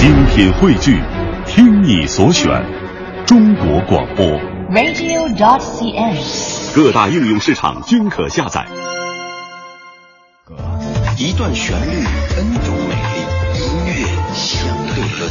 精品汇聚，听你所选，中国广播。radio.dot.cn，。各大应用市场均可下载。一段旋律，N 种美丽，音乐相对论。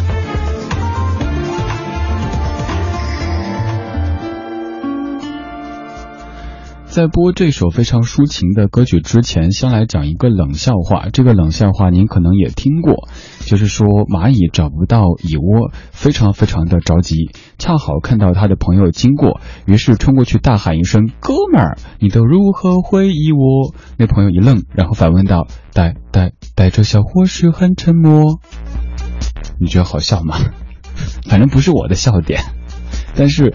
在播这首非常抒情的歌曲之前，先来讲一个冷笑话。这个冷笑话您可能也听过，就是说蚂蚁找不到蚁窝，非常非常的着急，恰好看到他的朋友经过，于是冲过去大喊一声：“哥们儿，你都如何回蚁窝？”那朋友一愣，然后反问道：“带带带着小伙是很沉默。”你觉得好笑吗？反正不是我的笑点。但是，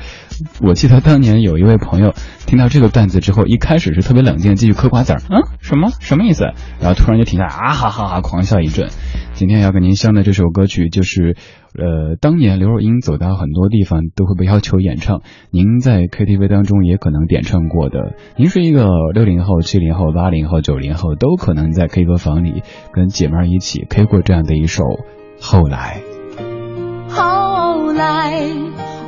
我记得当年有一位朋友听到这个段子之后，一开始是特别冷静，继续嗑瓜子儿，嗯，什么什么意思？然后突然就停下来，啊哈哈哈，狂笑一阵。今天要跟您相的这首歌曲，就是呃，当年刘若英走到很多地方都会被要求演唱，您在 KTV 当中也可能点唱过的。您是一个六零后、七零后、八零后、九零后，都可能在 K 歌房里跟姐妹儿一起 K 过这样的一首《后来》。后来，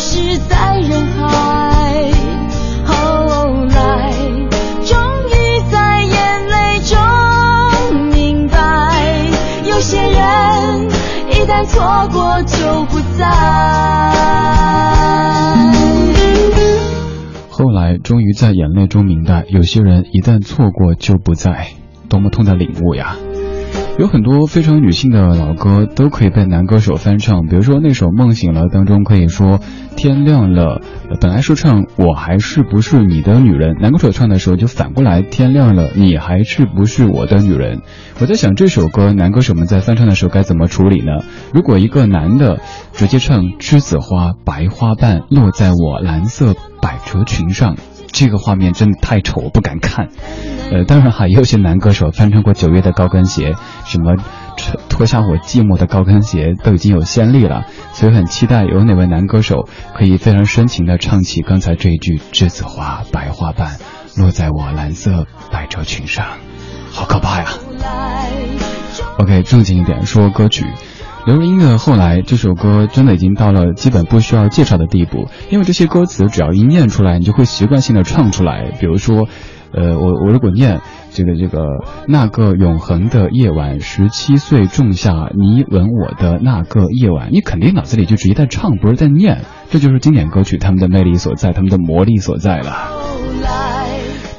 失在人海。后来，终于在眼泪中明白，有些人一旦错过就不在。后来终于在眼泪中明白，有些人一旦错过就不在，多么痛的领悟呀！有很多非常女性的老歌都可以被男歌手翻唱，比如说那首《梦醒了》当中可以说天亮了，本来是唱我还是不是你的女人，男歌手唱的时候就反过来天亮了，你还是不是我的女人。我在想这首歌男歌手们在翻唱的时候该怎么处理呢？如果一个男的直接唱栀子花白花瓣落在我蓝色百褶裙上。这个画面真的太丑，我不敢看。呃，当然还有些男歌手翻唱过九月的高跟鞋，什么脱下我寂寞的高跟鞋都已经有先例了，所以很期待有哪位男歌手可以非常深情的唱起刚才这一句栀子花白花瓣落在我蓝色百褶裙上，好可怕呀！OK，正经一点说歌曲。流入音乐后来这首歌真的已经到了基本不需要介绍的地步，因为这些歌词只要一念出来，你就会习惯性的唱出来。比如说，呃，我我如果念这个这个那个永恒的夜晚，十七岁仲夏你吻我的那个夜晚，你肯定脑子里就直接在唱，不是在念。这就是经典歌曲他们的魅力所在，他们的魔力所在了。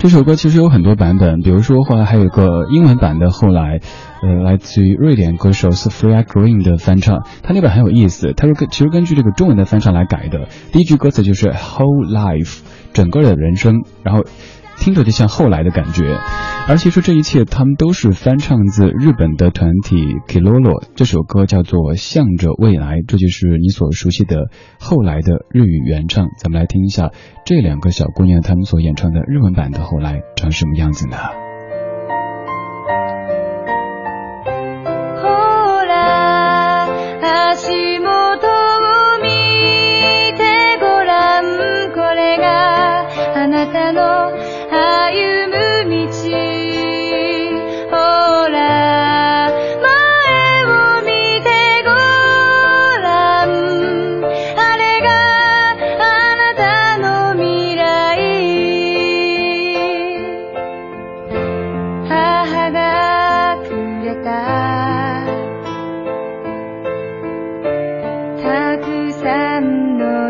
这首歌其实有很多版本，比如说后来还有一个英文版的，后来，呃，来自于瑞典歌手 Sofia Green 的翻唱，它那版很有意思，它是根其实根据这个中文的翻唱来改的，第一句歌词就是 whole life，整个的人生，然后听着就像后来的感觉，而其实这一切他们都是翻唱自日本的团体 Kilolo，这首歌叫做向着未来，这就是你所熟悉的后来的日语原唱，咱们来听一下这两个小姑娘她们所演唱的日文版的后来长什么样子呢？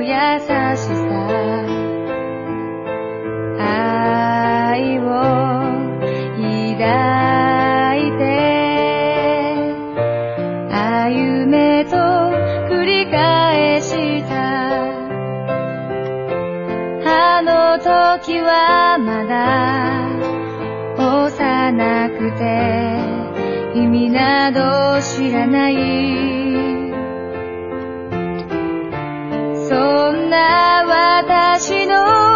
優しさ愛を抱いて歩めと繰り返した。あの時はまだ幼くて意味など知らない。な私の